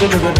We're coming